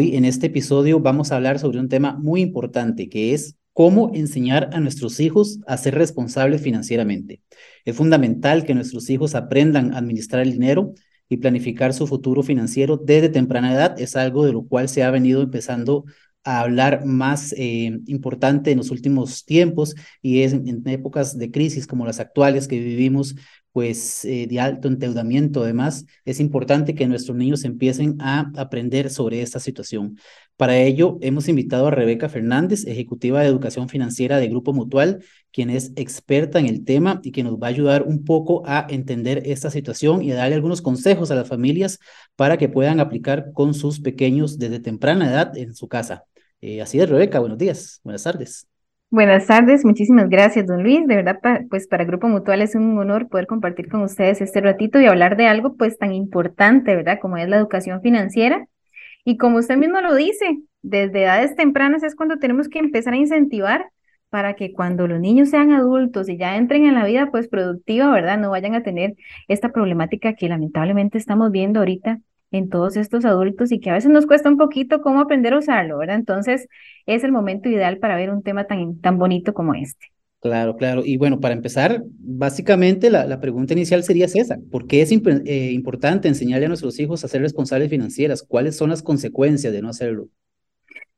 Hoy en este episodio vamos a hablar sobre un tema muy importante que es cómo enseñar a nuestros hijos a ser responsables financieramente. Es fundamental que nuestros hijos aprendan a administrar el dinero y planificar su futuro financiero desde temprana edad. Es algo de lo cual se ha venido empezando a hablar más eh, importante en los últimos tiempos y es en, épocas de crisis como las actuales que vivimos, pues eh, de alto endeudamiento. Además, es importante que nuestros niños empiecen a aprender sobre esta situación. Para ello, hemos invitado a Rebeca Fernández, ejecutiva de educación financiera de Grupo Mutual, quien es experta en el tema y que nos va a ayudar un poco a entender esta situación y a darle algunos consejos a las familias para que puedan aplicar con sus pequeños desde temprana edad en su casa. Eh, así es, Rebeca, buenos días, buenas tardes. Buenas tardes, muchísimas gracias, don Luis. De verdad, pues para Grupo Mutual es un honor poder compartir con ustedes este ratito y hablar de algo pues tan importante, ¿verdad? Como es la educación financiera. Y como usted mismo lo dice, desde edades tempranas es cuando tenemos que empezar a incentivar para que cuando los niños sean adultos y ya entren en la vida pues productiva, ¿verdad? No vayan a tener esta problemática que lamentablemente estamos viendo ahorita en todos estos adultos y que a veces nos cuesta un poquito cómo aprender a usarlo, ¿verdad? Entonces es el momento ideal para ver un tema tan, tan bonito como este. Claro, claro. Y bueno, para empezar, básicamente la, la pregunta inicial sería esa. ¿Por qué es eh, importante enseñarle a nuestros hijos a ser responsables financieras? ¿Cuáles son las consecuencias de no hacerlo?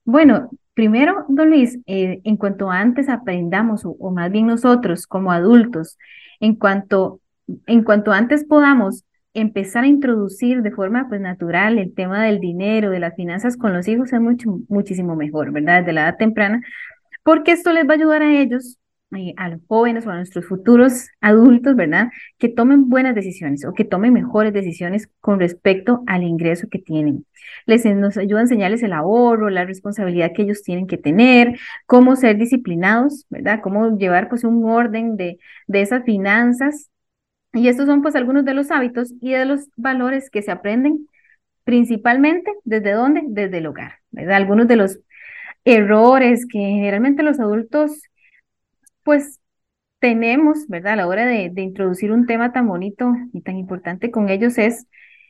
Bueno, primero, don Luis, eh, en cuanto antes aprendamos, o, o, más bien nosotros como adultos, en cuanto, en cuanto antes podamos empezar a introducir de forma pues natural el tema del dinero, de las finanzas con los hijos es mucho, muchísimo mejor, ¿verdad? Desde la edad temprana, porque esto les va a ayudar a ellos, eh, a los jóvenes o a nuestros futuros adultos, ¿verdad? Que tomen buenas decisiones o que tomen mejores decisiones con respecto al ingreso que tienen. Les nos ayuda a enseñarles el ahorro, la responsabilidad que ellos tienen que tener, cómo ser disciplinados, ¿verdad? Cómo llevar pues un orden de, de esas finanzas y estos son pues algunos de los hábitos y de los valores que se aprenden principalmente desde dónde? Desde el hogar, ¿verdad? Algunos de los errores que generalmente los adultos pues tenemos, ¿verdad? A la hora de, introducir un tema tan bonito y tan importante con ellos es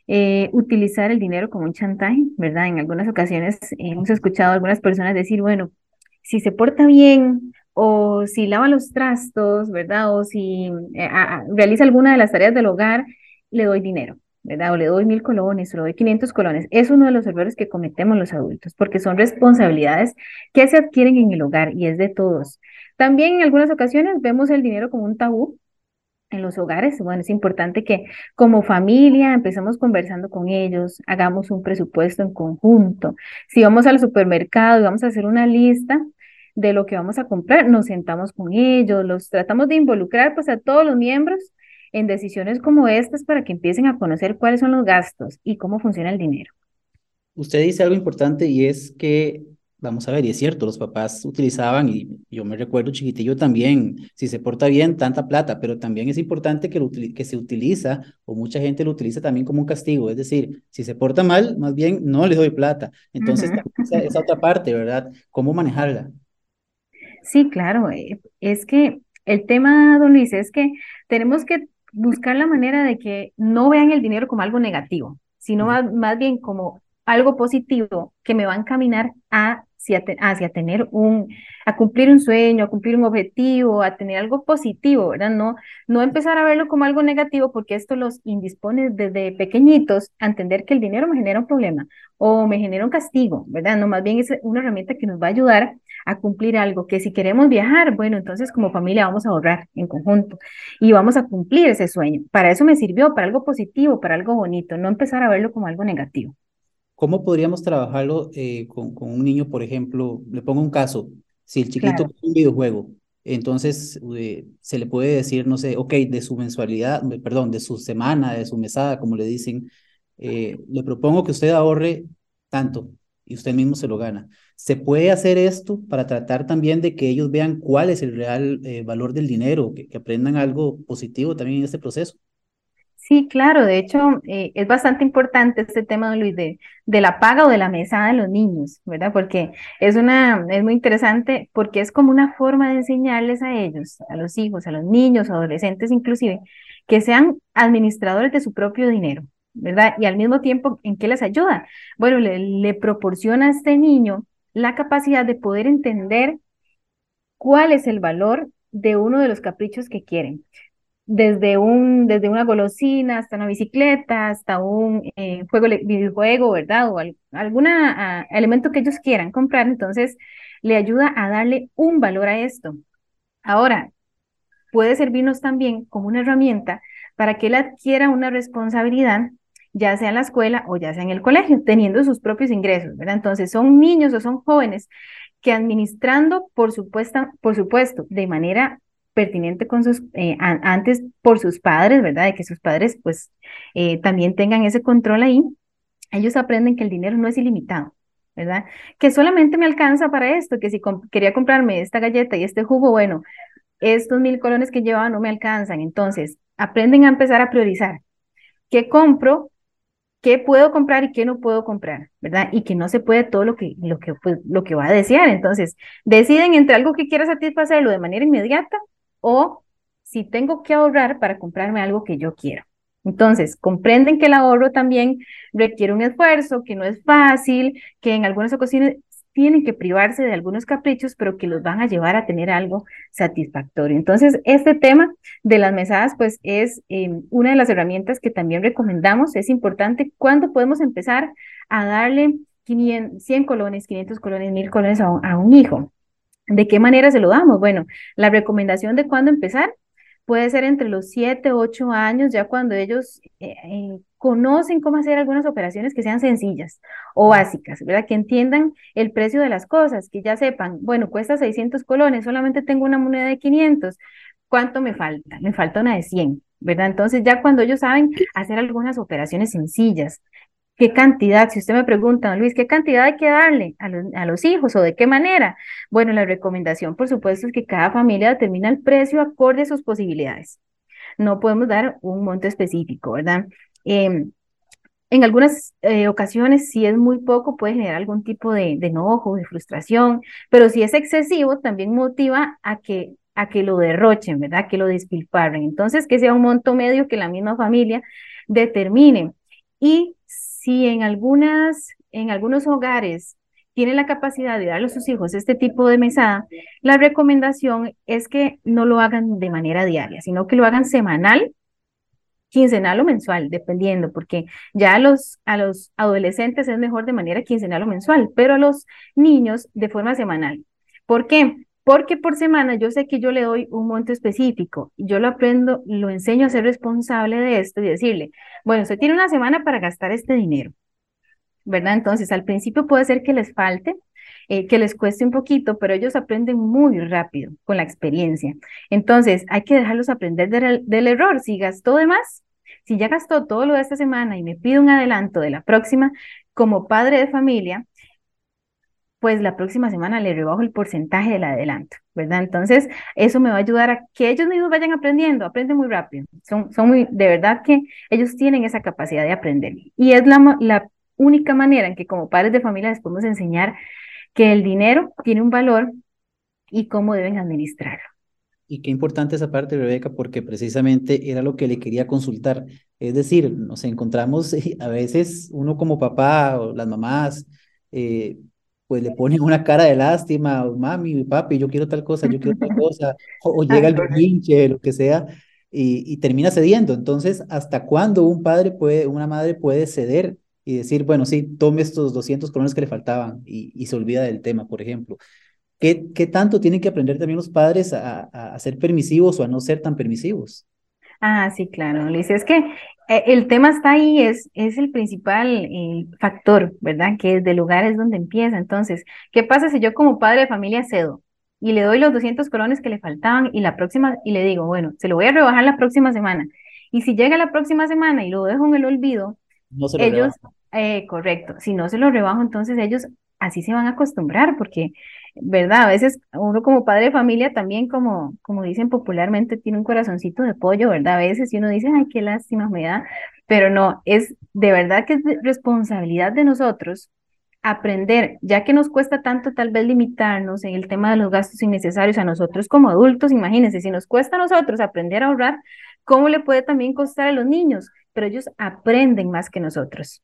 eh, utilizar el dinero como un chantaje, ¿verdad? En algunas ocasiones hemos escuchado a algunas personas decir, bueno, si se porta bien, o si lava los trastos, ¿verdad? O si eh, realiza alguna de las tareas del hogar, le doy dinero, ¿verdad? O le doy mil colones, o le doy 500 colones. Es uno de los errores que cometemos los adultos, porque son responsabilidades que se adquieren en el hogar y es de todos. También en algunas ocasiones vemos el dinero como un tabú en los hogares. Bueno, es importante que como familia empecemos conversando con ellos, hagamos un presupuesto en conjunto. Si vamos al supermercado y vamos a hacer una lista, de lo que vamos a comprar, nos sentamos con ellos, los tratamos de involucrar pues a todos los miembros en decisiones como estas para que empiecen a conocer cuáles son los gastos y cómo funciona el dinero. Usted dice algo importante y es que, vamos a ver, y es cierto, los papás utilizaban, y yo me recuerdo chiquitillo también, si se porta bien, tanta plata, pero también es importante que, lo, que se utiliza, o mucha gente lo utiliza también como un castigo, es decir, si se porta mal, más bien no le doy plata. Entonces, esa, esa otra parte, ¿verdad? ¿Cómo manejarla? Sí, claro. Eh, es que el tema, don Luis, es que tenemos que buscar la manera de que no vean el dinero como algo negativo, sino más, más bien como algo positivo que me va a encaminar a hacia, tener un, a cumplir un sueño, a cumplir un objetivo, a tener algo positivo, ¿verdad? No, no empezar a verlo como algo negativo porque esto los indispone desde pequeñitos a entender que el dinero me genera un problema o me genera un castigo, ¿verdad? No, más bien es una herramienta que nos va a ayudar a cumplir algo, que si queremos viajar, bueno, entonces como familia vamos a ahorrar en conjunto y vamos a cumplir ese sueño. Para eso me sirvió, para algo positivo, para algo bonito, no empezar a verlo como algo negativo. ¿Cómo podríamos trabajarlo eh, con, con, un niño, por ejemplo? Le pongo un caso. Si el chiquito claro. un videojuego, entonces eh, se le puede decir, no sé, ok, de su mensualidad, perdón, de su semana, de su mesada, como le dicen, eh, le propongo que usted ahorre tanto y usted mismo se lo gana. ¿Se puede hacer esto para tratar también de que ellos vean cuál es el real eh, valor del dinero, que, aprendan algo positivo también en este proceso? Sí, claro, de hecho eh, es bastante importante este tema, Luis, de, de la paga o de la mesada de los niños, ¿verdad? Porque es una, es muy interesante porque es como una forma de enseñarles a ellos, a los hijos, a los niños, adolescentes inclusive, que sean administradores de su propio dinero, ¿verdad? Y al mismo tiempo, ¿en qué les ayuda? Bueno, le, proporciona a este niño la capacidad de poder entender cuál es el valor de uno de los caprichos que quieren. Desde, un, desde una golosina hasta una bicicleta, hasta un eh, juego, videojuego, ¿verdad? O algún elemento que ellos quieran comprar. Entonces, le ayuda a darle un valor a esto. Ahora, puede servirnos también como una herramienta para que él adquiera una responsabilidad, ya sea en la escuela o ya sea en el colegio, teniendo sus propios ingresos, ¿verdad? Entonces, son niños o son jóvenes que administrando, por supuesto, por supuesto de manera pertinente con sus, eh, antes por sus padres, ¿verdad? De que sus padres pues eh, también tengan ese control ahí, ellos aprenden que el dinero no es ilimitado, ¿verdad? Que solamente me alcanza para esto, que si quería comprarme esta galleta y este jugo, bueno, estos mil colones que llevaba no me alcanzan, entonces aprenden a empezar a priorizar. ¿Qué compro? Qué puedo comprar y qué no puedo comprar, ¿verdad? Y que no se puede todo lo que, lo que, pues, lo que va a desear. Entonces, deciden entre algo que quiera satisfacerlo de manera inmediata o si tengo que ahorrar para comprarme algo que yo quiero. Entonces, comprenden que el ahorro también requiere un esfuerzo, que no es fácil, que en algunas ocasiones, tienen que privarse de algunos caprichos, pero que los van a llevar a tener algo satisfactorio. Entonces, este tema de las mesadas, pues es em, una de las herramientas que también recomendamos. Es importante cuándo podemos empezar a darle 500, 100 colones, 500 colones, 1000 colones a un, a un hijo. ¿De qué manera se lo damos? Bueno, la recomendación de cuándo empezar puede ser entre los 7, 8 años, ya cuando ellos eh, eh, conocen cómo hacer algunas operaciones que sean sencillas o básicas, ¿verdad? Que entiendan el precio de las cosas, que ya sepan, bueno, cuesta 600 colones, solamente tengo una moneda de 500, ¿cuánto me falta? Me falta una de 100, ¿verdad? Entonces ya cuando ellos saben hacer algunas operaciones sencillas, ¿Qué cantidad? Si usted me pregunta, Luis, ¿qué cantidad hay que darle a los, a los, hijos o de qué manera? Bueno, la recomendación, por supuesto, es que cada familia determina el precio acorde a sus posibilidades. No podemos dar un monto específico, ¿verdad? Em, en algunas eh, ocasiones, si es muy poco, puede generar algún tipo de, de, enojo, de frustración, pero si es excesivo, también motiva a que, a que lo derrochen, ¿verdad? Que lo despilfarren. Entonces, que sea un monto medio que la misma familia determine. Y si en, algunas, en algunos hogares tienen la capacidad de darle a sus hijos este tipo de mesada, la recomendación es que no lo hagan de manera diaria, sino que lo hagan semanal quincenal o mensual, dependiendo, porque ya a los, a los adolescentes es mejor de manera quincenal o mensual, pero a los niños de forma semanal. ¿Por qué? Porque por semana yo sé que yo le doy un monto específico, yo lo aprendo, lo enseño a ser responsable de esto y decirle, bueno, usted tiene una semana para gastar este dinero, ¿verdad? Entonces, al principio puede ser que les falte, eh, que les cueste un poquito, pero ellos aprenden muy rápido con la experiencia. Entonces, hay que dejarlos aprender del, error. Si gastó de más, si ya gastó todo lo de esta semana y me pide un adelanto de la próxima, como padre de familia, pues la próxima semana le rebajo el porcentaje del adelanto, ¿verdad? Entonces, eso me va a ayudar a que ellos mismos vayan aprendiendo, aprenden muy rápido. Son, son muy, de verdad que ellos tienen esa capacidad de aprender. Y es la, la única manera en que como padres de familia les podemos enseñar que el dinero tiene un valor y cómo deben administrarlo. Y qué importante esa parte, Rebeca, porque precisamente era lo que le quería consultar. Es decir, nos encontramos a veces uno como papá o las mamás, eh, pues le pone una cara de lástima, mami, papi, yo quiero tal cosa, yo quiero tal cosa, o, llega el pinche, lo que sea, y, termina cediendo. Entonces, ¿hasta cuándo un padre puede, una madre puede ceder y decir, bueno, sí, tome estos 200 colones que le faltaban y, se olvida del tema, por ejemplo? ¿Qué, ¿Qué, tanto tienen que aprender también los padres a, a, ser permisivos o a no ser tan permisivos? Ah, sí, claro, Luis. Es que eh, el tema está ahí, es, es el principal eh, factor, ¿verdad? Que es de lugares donde empieza. Entonces, ¿qué pasa si yo como padre de familia cedo y le doy los 200 colones que le faltaban y la próxima, y le digo, bueno, se lo voy a rebajar la próxima semana. Y si llega la próxima semana y lo dejo en el olvido, ellos, eh, correcto, si no se lo rebajo, entonces ellos así se van a acostumbrar porque ¿verdad? A veces uno como padre de familia también, como, como dicen popularmente, tiene un corazoncito de pollo, ¿verdad? A veces y uno dice, ay, qué lástima me da, pero no, es de verdad que es responsabilidad de nosotros aprender, ya que nos cuesta tanto tal vez limitarnos en el tema de los gastos innecesarios a nosotros como adultos, imagínense, si nos cuesta a nosotros aprender a ahorrar, ¿cómo le puede también costar a los niños pero ellos aprenden más que nosotros.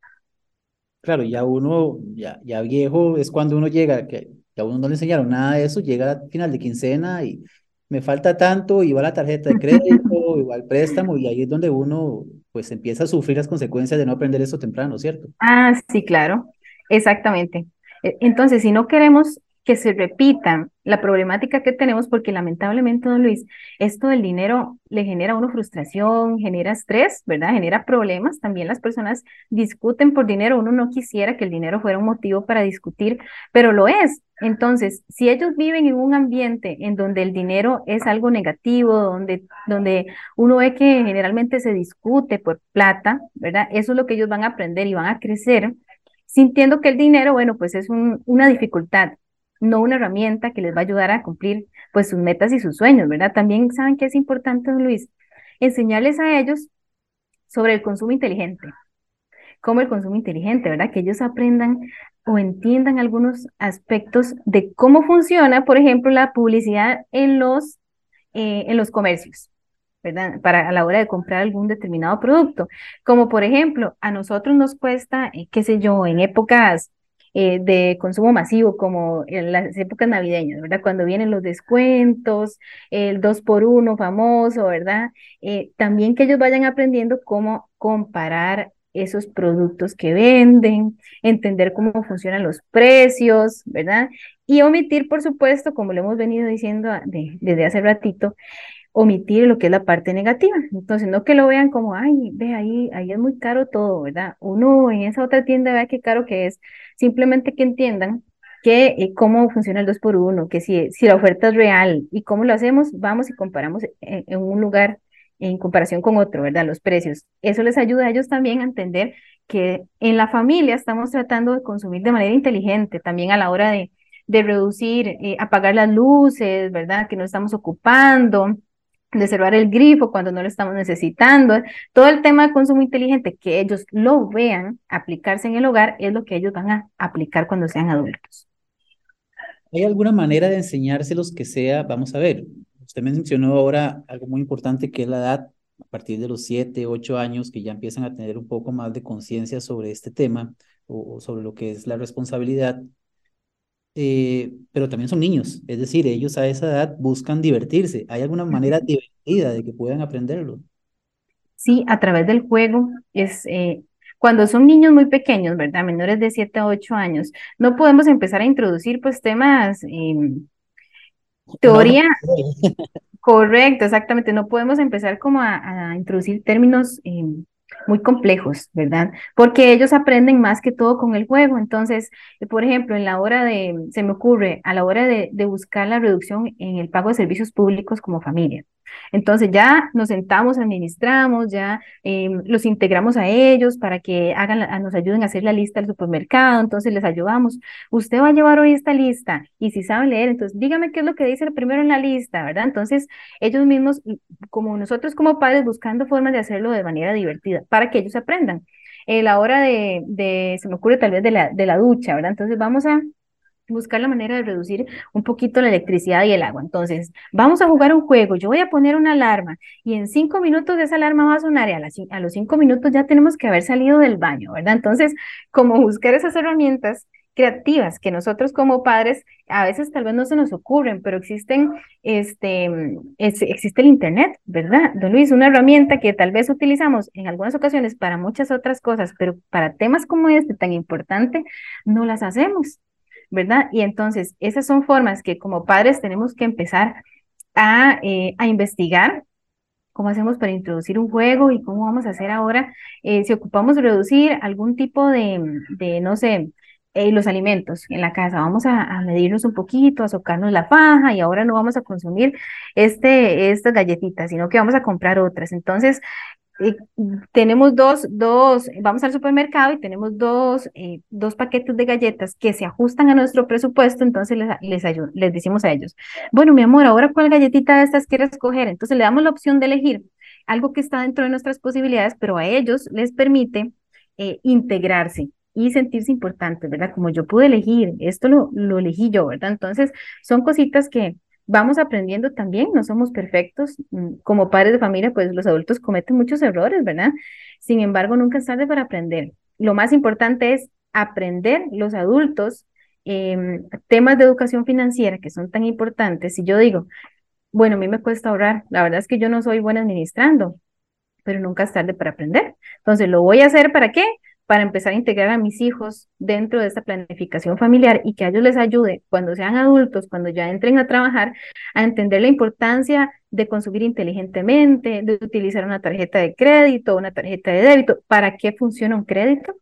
Claro, ya uno, ya, ya viejo, es cuando uno llega, que a uno no le enseñaron nada de eso, llega al final de quincena y me falta tanto, y va la tarjeta de crédito, igual préstamo, y ahí es donde uno pues empieza a sufrir las consecuencias de no aprender eso temprano, ¿cierto? Ah, sí, claro, exactamente. E, entonces, si no queremos que se repita la problemática que tenemos, porque lamentablemente, don Luis, esto del dinero le genera a uno frustración, genera estrés, ¿verdad? Genera problemas. También las personas discuten por dinero. Uno no quisiera que el dinero fuera un motivo para discutir, pero lo es. Entonces, si ellos viven en un ambiente en donde el dinero es algo negativo, donde, donde uno ve que generalmente se discute por plata, ¿verdad? Eso es lo que ellos van a aprender y van a crecer sintiendo que el dinero, bueno, pues es una dificultad no una herramienta que les va a ayudar a cumplir pues sus metas y sus sueños, ¿verdad? También saben que es importante, Luis, enseñarles a ellos sobre el consumo inteligente, cómo el consumo inteligente, ¿verdad? Que ellos aprendan o entiendan algunos aspectos de cómo funciona, por ejemplo, la publicidad en los, eh, en los comercios. ¿verdad? Para a la hora de comprar algún determinado producto. Como por ejemplo, a nosotros nos cuesta, eh, qué sé yo, en épocas eh, de consumo masivo, como en las épocas navideñas, ¿verdad? Cuando vienen los descuentos, el 2 por 1 famoso, ¿verdad? Eh, también que ellos vayan aprendiendo cómo comparar esos productos que venden, entender cómo funcionan los precios, ¿verdad? Y omitir, por supuesto, como lo hemos venido diciendo desde hace ratito, omitir lo que es la parte negativa. Entonces, no que lo vean como, ay, ve ahí, ahí es muy caro todo, ¿verdad? Uno en esa otra tienda vea qué caro que es. Simplemente que entiendan que eh, cómo funciona el 2 por 1 que si, si la oferta es real y cómo lo hacemos, vamos y comparamos en, en un lugar en comparación con otro, ¿verdad? Los precios. Eso les ayuda a ellos también a entender que en la familia estamos tratando de consumir de manera inteligente, también a la hora de, de reducir, eh, apagar las luces, ¿verdad? Que no estamos ocupando, de cerrar el grifo cuando no lo estamos necesitando. Todo el tema de consumo inteligente, que ellos lo vean aplicarse en el hogar, es lo que ellos van a aplicar cuando sean adultos. ¿Hay alguna manera de enseñárselos que sea, vamos a ver, usted mencionó ahora algo muy importante que es la edad, a partir de los 7, 8 años, que ya empiezan a tener un poco más de conciencia sobre este tema o sobre lo que es la responsabilidad eh, pero también son niños, es decir, ellos a esa edad buscan divertirse. ¿Hay alguna manera divertida de que puedan aprenderlo? Sí, a través del juego es... Eh, cuando son niños muy pequeños, ¿verdad? Menores de 7 a 8 años, no podemos empezar a introducir pues temas, em, teoría, correcto, exactamente, no podemos empezar como a, a introducir términos em, muy complejos, ¿verdad? Porque ellos aprenden más que todo con el juego. Entonces, eh, por ejemplo, en la hora de, se me ocurre, a la hora de, de buscar la reducción en el pago de servicios públicos como familia. Entonces ya nos sentamos, administramos, ya em, los integramos a ellos para que hagan, nos ayuden a hacer la lista del supermercado, entonces les ayudamos. Usted va a llevar hoy esta lista y si saben leer, entonces dígame qué es lo que dice primero en la lista, ¿verdad? Entonces ellos mismos, como nosotros como padres, buscando formas de hacerlo de manera divertida para que ellos aprendan. Eh, la hora de, de, se me ocurre tal vez de la, de la ducha, ¿verdad? Entonces vamos a buscar la manera de reducir un poquito la electricidad y el agua. Entonces, vamos a jugar un juego, yo voy a poner una alarma y en cinco minutos esa alarma va a sonar y a, los cinco minutos ya tenemos que haber salido del baño, ¿verdad? Entonces, como buscar esas herramientas creativas que nosotros como padres a veces tal vez no se nos ocurren, pero existen, este, existe el Internet, ¿verdad? Don Luis, una herramienta que tal vez utilizamos en algunas ocasiones para muchas otras cosas, pero para temas como este tan importante, no las hacemos. ¿Verdad? Y entonces, esas son formas que como padres tenemos que empezar a, eh, a investigar cómo hacemos para introducir un juego y cómo vamos a hacer ahora eh, si ocupamos reducir algún tipo de, de no sé, eh, los alimentos en la casa. Vamos a, a, medirnos un poquito, a socarnos la faja y ahora no vamos a consumir este, estas galletitas, sino que vamos a comprar otras. Entonces, tenemos dos, dos, vamos al supermercado y tenemos dos, eh, dos paquetes de galletas que se ajustan a nuestro presupuesto, entonces les, les, les decimos a ellos, bueno, mi amor, ahora cuál galletita de estas quieres escoger, entonces le damos la opción de elegir algo que está dentro de nuestras posibilidades, pero a ellos les permite eh, integrarse y sentirse importantes, ¿verdad? Como yo pude elegir, esto lo, lo elegí yo, ¿verdad? Entonces, son cositas que vamos aprendiendo también, no somos perfectos. Mm, como padres de familia, pues los adultos cometen muchos errores, ¿verdad? Sin embargo, nunca es tarde para aprender. Lo más importante es aprender los adultos em, temas de educación financiera que son tan importantes. Si yo digo, bueno, a mí me cuesta ahorrar, la verdad es que yo no soy buena administrando, pero nunca es tarde para aprender. Entonces, ¿lo voy a hacer para qué? Para empezar a integrar a mis hijos dentro de esta planificación familiar y que a ellos les ayude cuando sean adultos, cuando ya entren a trabajar, a entender la importancia de consumir inteligentemente, de utilizar una tarjeta de crédito, una tarjeta de débito, para qué funciona un crédito,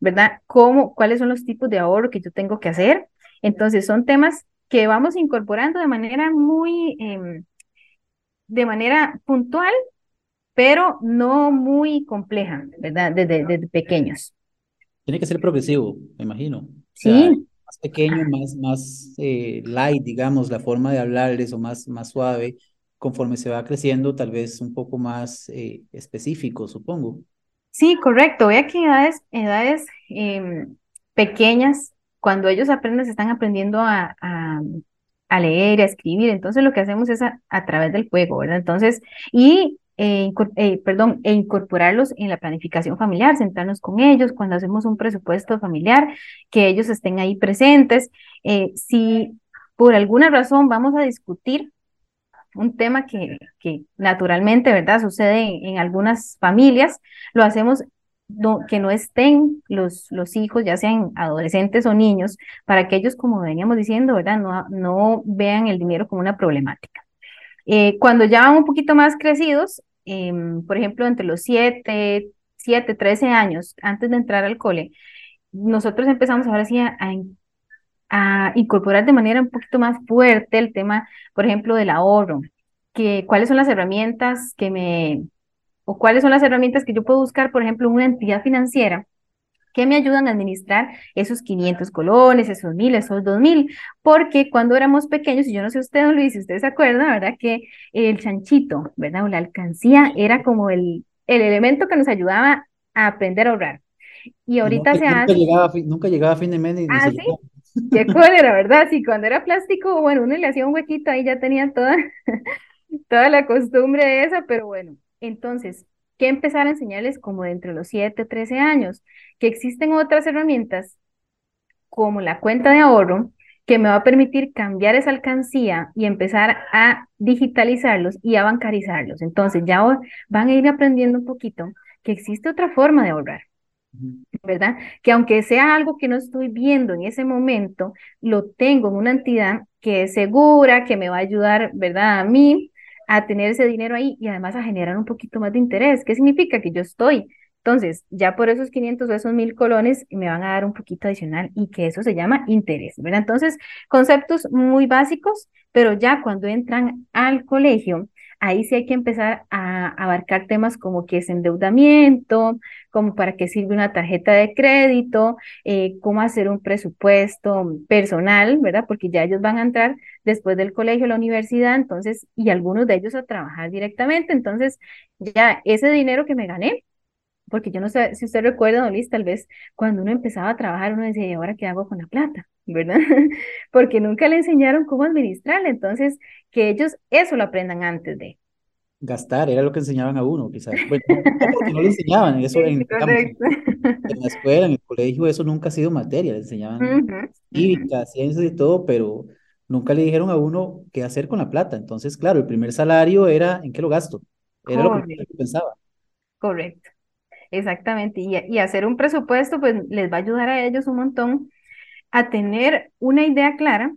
¿verdad? ¿Cómo, cuáles son los tipos de ahorro que yo tengo que hacer? Entonces, son temas que vamos incorporando de manera muy, em, de manera puntual, pero no muy compleja, ¿verdad? Desde, pequeños. Tiene que ser progresivo, me imagino. sí. Más pequeño, más, más eh, light, digamos, la forma de hablarles o más, más suave, conforme se va creciendo, tal vez un poco más eh, específico, supongo. Sí, correcto. Vea que edades, edades em, pequeñas, cuando ellos aprenden, se están aprendiendo a, a, leer, a escribir. Entonces lo que hacemos es a, través del juego, ¿verdad? Entonces, y eh, eh, perdón, e incorporarlos en la planificación familiar, sentarnos con ellos cuando hacemos un presupuesto familiar, que ellos estén ahí presentes. Eh, si por alguna razón vamos a discutir un tema que, que naturalmente, ¿verdad?, sucede en, algunas familias, lo hacemos que no estén los, los hijos, ya sean adolescentes o niños, para que ellos, como veníamos diciendo, ¿verdad?, no, no vean el dinero como una problemática. Eh, cuando ya van un poquito más crecidos, em, por ejemplo, entre los 7, 7, 13 años, antes de entrar al cole, nosotros empezamos ahora sí a, a incorporar de manera un poquito más fuerte el tema, por ejemplo, del ahorro, que cuáles son las herramientas que me, o cuáles son las herramientas que yo puedo buscar, por ejemplo, una entidad financiera que me ayudan a administrar esos 500 colones, esos 1000, esos 2000, porque cuando éramos pequeños, y yo no sé usted, don Luis, si usted se acuerda, ¿verdad? Que el chanchito, ¿verdad? O la alcancía era como el, el elemento que nos ayudaba a aprender a ahorrar. Y ahorita se nunca hace... Llegaba, nunca llegaba a fin de mes ni, ah, ¿sí? Qué cólera, ¿verdad? Sí, cuando era plástico, bueno, uno le hacía un huequito, ahí ya tenía toda, toda la costumbre de esa, pero bueno, entonces, ¿qué empezar a enseñarles como de entre los 7, 13 años? Que existen otras herramientas como la cuenta de ahorro que me va a permitir cambiar esa alcancía y empezar a digitalizarlos y a bancarizarlos. Entonces, ya van a ir aprendiendo un poquito que existe otra forma de ahorrar. ¿verdad? Que aunque sea algo que no estoy viendo en ese momento, lo tengo en una entidad que es segura, que me va a ayudar, ¿verdad? A mí a tener ese dinero ahí y además a generar un poquito más de interés. ¿Qué significa? Que yo estoy. Entonces, ya por esos 500 o esos 1000 colones me van a dar un poquito adicional y que eso se llama interés, ¿verdad? Entonces, conceptos muy básicos, pero ya cuando entran al colegio, ahí sí hay que empezar a abarcar temas como qué es endeudamiento, como para qué sirve una tarjeta de crédito, eh, cómo hacer un presupuesto personal, ¿verdad? Porque ya ellos van a entrar después del colegio la universidad, entonces, y algunos de ellos a trabajar directamente, entonces ya ese dinero que me gané, porque yo no sé si usted recuerda, Don Luis, tal vez cuando uno empezaba a trabajar, uno decía, ¿y ahora qué hago con la plata? ¿Verdad? porque nunca le enseñaron cómo administrarla, entonces que ellos eso lo aprendan antes de. Gastar, era lo que enseñaban a uno, quizás. Bueno, no, porque no le enseñaban, eso en, en, la escuela, en el colegio, eso nunca ha sido materia, le enseñaban cívica, ciencias y todo, pero nunca le dijeron a uno qué hacer con la plata. Entonces, claro, el primer salario era en qué lo gasto, era lo que pensaba. Correcto. Exactamente, y, y, hacer un presupuesto pues les va a ayudar a ellos un montón a tener una idea clara.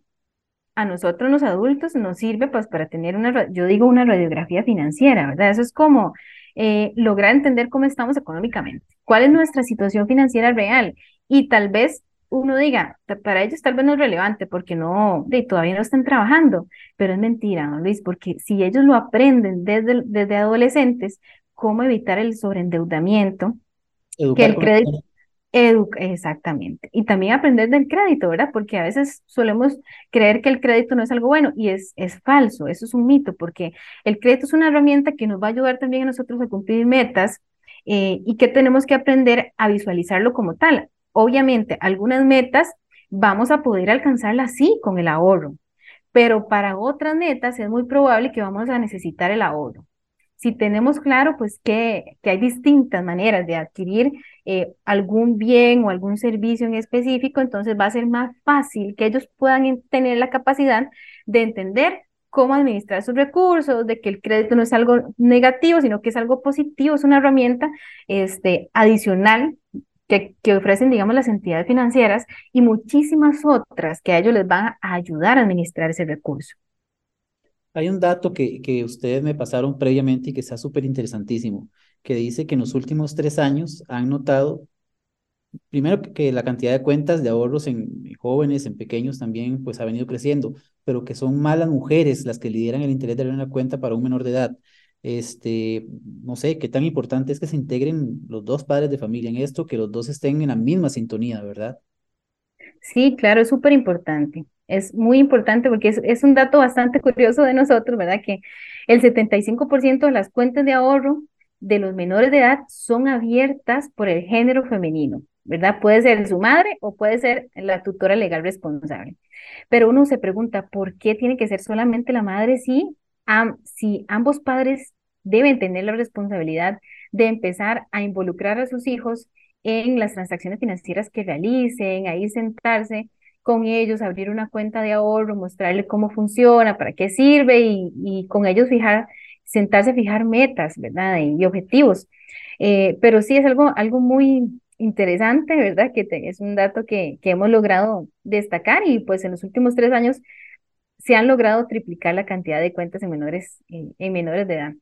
A nosotros los adultos nos sirve pues para tener una, yo digo una radiografía financiera, ¿verdad? Eso es como eh, lograr entender cómo estamos económicamente, cuál es nuestra situación financiera real y tal vez uno diga, para ellos tal vez no es relevante porque no, todavía no están trabajando, pero es mentira, ¿no, Luis, porque si ellos lo aprenden desde, desde adolescentes, cómo evitar el sobreendeudamiento, que el crédito, exactamente, y también aprender del crédito, ¿verdad? Porque a veces solemos creer que el crédito no es algo bueno y es, es falso, eso es un mito, porque el crédito es una herramienta que nos va a ayudar también a nosotros a cumplir metas eh, y que tenemos que aprender a visualizarlo como tal. Obviamente, algunas metas vamos a poder alcanzarlas sí con el ahorro, pero para otras metas es muy probable que vamos a necesitar el ahorro. Si tenemos claro, pues, que, que hay distintas maneras de adquirir eh, algún bien o algún servicio en específico, entonces va a ser más fácil que ellos puedan tener la capacidad de entender cómo administrar sus recursos, de que el crédito no es algo negativo, sino que es algo positivo, es una herramienta este, adicional que, que, ofrecen, digamos, las entidades financieras y muchísimas otras que a ellos les van a ayudar a administrar ese recurso. Hay un dato que, que ustedes me pasaron previamente y que está súper interesantísimo, que dice que en los últimos tres años han notado, primero que la cantidad de cuentas de ahorros en jóvenes, en pequeños también, pues ha venido creciendo, pero que son malas mujeres las que lideran el interés de abrir una cuenta para un menor de edad este, no sé, qué tan importante es que se integren los dos padres de familia en esto, que los dos estén en la misma sintonía, ¿verdad? Sí, claro, es súper importante. Es muy importante porque es, es, un dato bastante curioso de nosotros, ¿verdad? Que el 75% de las cuentas de ahorro de los menores de edad son abiertas por el género femenino, ¿verdad? Puede ser su madre o puede ser la tutora legal responsable. Pero uno se pregunta, ¿por qué tiene que ser solamente la madre si, si ambos padres deben tener la responsabilidad de empezar a involucrar a sus hijos en las transacciones financieras que realicen, ahí sentarse con ellos, abrir una cuenta de ahorro, mostrarles cómo funciona, para qué sirve y, con ellos fijar, sentarse a fijar metas, ¿verdad? Y, objetivos. Eh, pero sí es algo, algo muy interesante, ¿verdad? Que es un dato que, que hemos logrado destacar y pues en los últimos tres años se han logrado triplicar la cantidad de cuentas en menores, en menores de edad.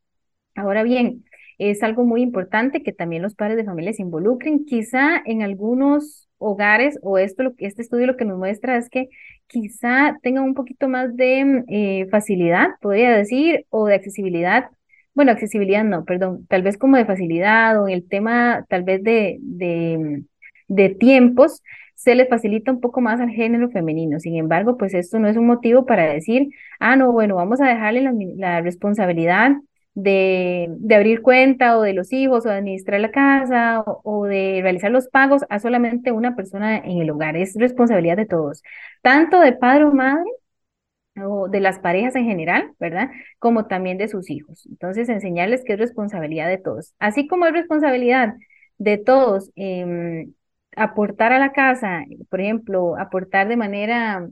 Ahora bien, es algo muy importante que también los padres de familia se involucren. Quizá en algunos hogares, o esto, este estudio lo que nos muestra es que quizá tengan un poquito más de eh, facilidad, podría decir, o de accesibilidad. Bueno, accesibilidad no, perdón, tal vez como de facilidad o en el tema tal vez de, de, tiempos, se les facilita un poco más al género femenino. Sin embargo, pues esto no es un motivo para decir, ah, no, bueno, vamos a dejarle la responsabilidad de, de, abrir cuenta o de los hijos o de administrar la casa o, de realizar los pagos a solamente una persona en el hogar. Es responsabilidad de todos, tanto de padre o madre o de las parejas en general, ¿verdad? Como también de sus hijos. Entonces, enseñarles que es responsabilidad de todos. Así como es responsabilidad de todos em, aportar a la casa, por ejemplo, aportar de manera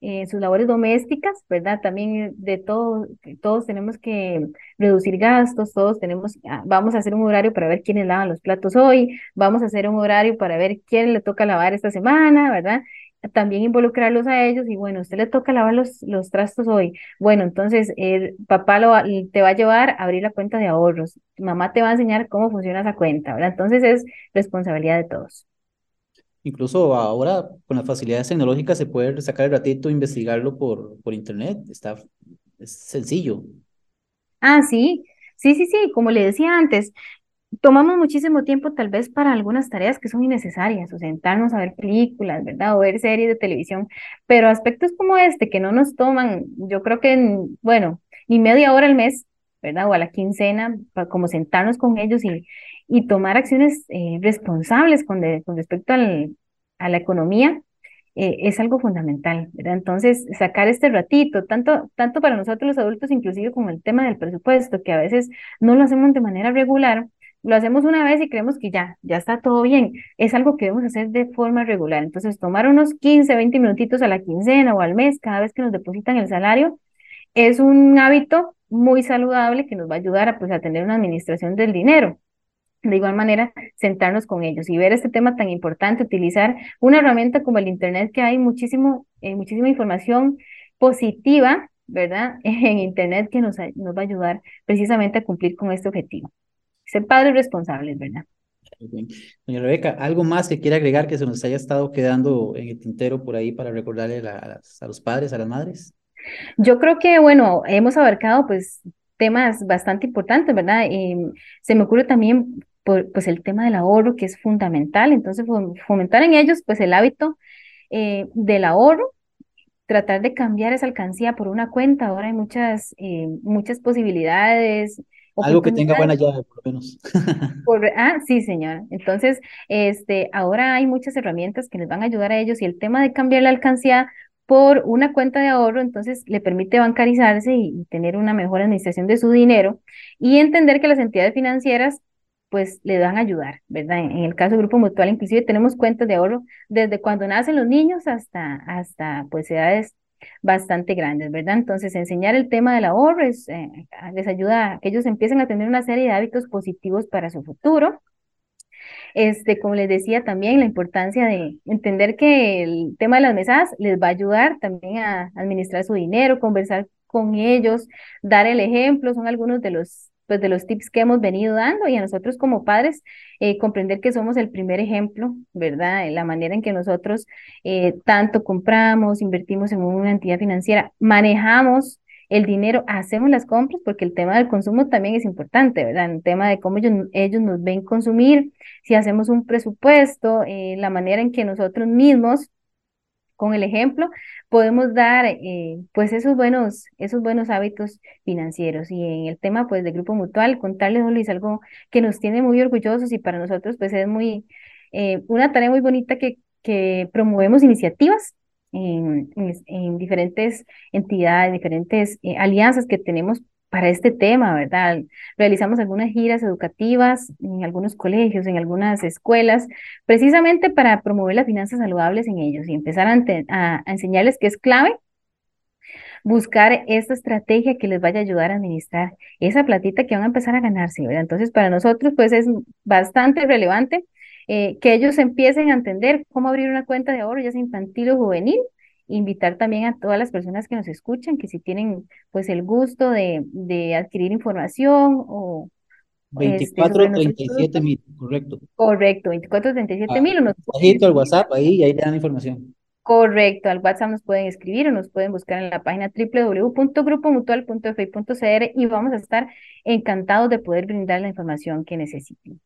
en sus labores domésticas, ¿verdad? También de todo, todos tenemos que reducir gastos, todos tenemos, ah, vamos a hacer un horario para ver quiénes lavan los platos hoy, vamos a hacer un horario para ver quién le toca lavar esta semana, ¿verdad? También involucrarlos a ellos y bueno, usted le toca lavar los, los trastos hoy. Bueno, entonces el papá lo, te va a llevar a abrir la cuenta de ahorros, mamá te va a enseñar cómo funciona esa cuenta, ¿verdad? Entonces es responsabilidad de todos. Incluso ahora con las facilidades tecnológicas se puede sacar el ratito e investigarlo por, por internet. Está, es sencillo. Ah, sí, sí, sí, sí, como le decía antes, tomamos muchísimo tiempo tal vez para algunas tareas que son innecesarias, o sentarnos a ver películas, ¿verdad? O ver series de televisión, pero aspectos como este que no nos toman, yo creo que, bueno, ni media hora al mes, ¿verdad? O a la quincena, para como sentarnos con ellos y, y tomar acciones eh, responsables con, con respecto al, a la economía eh, es algo fundamental. Entonces, sacar este ratito, tanto, tanto para nosotros los adultos, inclusive con el tema del presupuesto, que a veces no lo hacemos de manera regular, lo hacemos una vez y creemos que ya, ya está todo bien. Es algo que debemos hacer de forma regular. Entonces, tomar unos 15, 20 minutitos a la quincena o al mes, cada vez que nos depositan el salario, es un hábito muy saludable que nos va a ayudar a, pues, a tener una administración del dinero de igual manera sentarnos con ellos y ver este tema tan importante, utilizar una herramienta como el Internet, que hay muchísimo, eh, muchísima información positiva, ¿verdad? En Internet que nos, nos va a ayudar precisamente a cumplir con este objetivo. Ser padres responsables, ¿verdad? Doña Rebeca, ¿algo más que quiera agregar que se nos haya estado quedando en el tintero por ahí para recordarle a, a los padres, a las madres? Yo creo que, bueno, hemos abarcado pues temas bastante importantes, ¿verdad? Y se me ocurre también pues el tema del ahorro, que es fundamental, entonces fomentar en ellos pues el hábito eh, del ahorro, tratar de cambiar esa alcancía por una cuenta, ahora hay muchas, eh, muchas posibilidades. Algo que tenga buena llave, por lo menos. ah, sí, señora. Entonces, este, ahora hay muchas herramientas que les van a ayudar a ellos y el tema de cambiar la alcancía por una cuenta de ahorro, entonces le permite bancarizarse y, tener una mejor administración de su dinero y entender que las entidades financieras pues le van a ayudar, ¿verdad? En, el caso del Grupo Mutual, inclusive tenemos cuentas de ahorro desde cuando nacen los niños hasta, hasta pues edades bastante grandes, ¿verdad? Entonces, enseñar el tema del ahorro es, eh, les ayuda a que ellos empiecen a tener una serie de hábitos positivos para su futuro. Este, como les decía también, la importancia de entender que el tema de las mesas les va a ayudar también a administrar su dinero, conversar con ellos, dar el ejemplo, son algunos de los pues de los tips que hemos venido dando y a nosotros como padres eh, comprender que somos el primer ejemplo, ¿verdad? La manera en que nosotros eh, tanto compramos, invertimos en una entidad financiera, manejamos el dinero, hacemos las compras, porque el tema del consumo también es importante, ¿verdad? El tema de cómo ellos, ellos nos ven consumir, si hacemos un presupuesto, eh, la manera en que nosotros mismos con el ejemplo podemos dar eh, pues esos buenos, esos buenos hábitos financieros. Y en el tema pues de Grupo Mutual, contarles, Luis, algo que nos tiene muy orgullosos y para nosotros pues es muy, eh, una tarea muy bonita que, que promovemos iniciativas en, en, diferentes entidades, diferentes eh, alianzas que tenemos para este tema, ¿verdad? Realizamos algunas giras educativas en algunos colegios, en algunas escuelas, precisamente para promover las finanzas saludables en ellos y empezar a, enseñarles que es clave buscar esta estrategia que les vaya a ayudar a administrar esa platita que van a empezar a ganarse, ¿verdad? Entonces, para nosotros, pues es bastante relevante eh, que ellos empiecen a entender cómo abrir una cuenta de ahorro, ya sea infantil o juvenil, invitar también a todas las personas que nos escuchan, que si tienen pues el gusto de, de adquirir información o... 2437 este, mil, correcto. Correcto, 2437 ah, mil. Ah, al WhatsApp ahí y ahí le dan información. Correcto, al WhatsApp nos pueden escribir o nos pueden buscar en la página www.grupomutual.fi.cr y vamos a estar encantados de poder brindar la información que necesiten.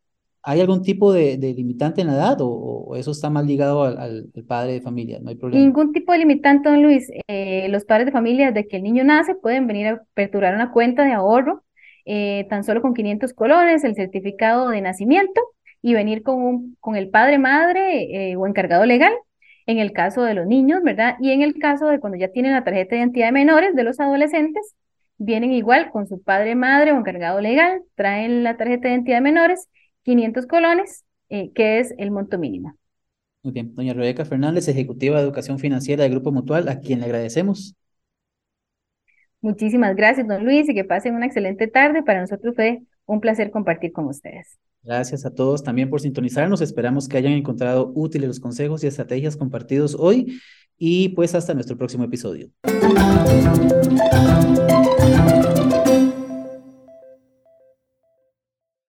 ¿Hay algún tipo de, limitante en la edad o, eso está más ligado al, padre de familia? No hay problema. Ningún tipo de limitante, don Luis. Eh, los padres de familia, desde que el niño nace, pueden venir a aperturar una cuenta de ahorro eh, tan solo con 500 colones, el certificado de nacimiento y venir con el padre, madre eh, o encargado legal en el caso de los niños, ¿verdad? Y en el caso de cuando ya tienen la tarjeta de identidad de menores, de los adolescentes, vienen igual con su padre, madre o encargado legal, traen la tarjeta de identidad de menores 500 colones, eh, que es el monto mínimo. Muy bien. Doña Rebeca Fernández, ejecutiva de Educación Financiera del Grupo Mutual, a quien le agradecemos. Muchísimas gracias, don Luis, y que pasen una excelente tarde. Para nosotros fue un placer compartir con ustedes. Gracias a todos también por sintonizarnos. Esperamos que hayan encontrado útiles los consejos y estrategias compartidos hoy y pues hasta nuestro próximo episodio.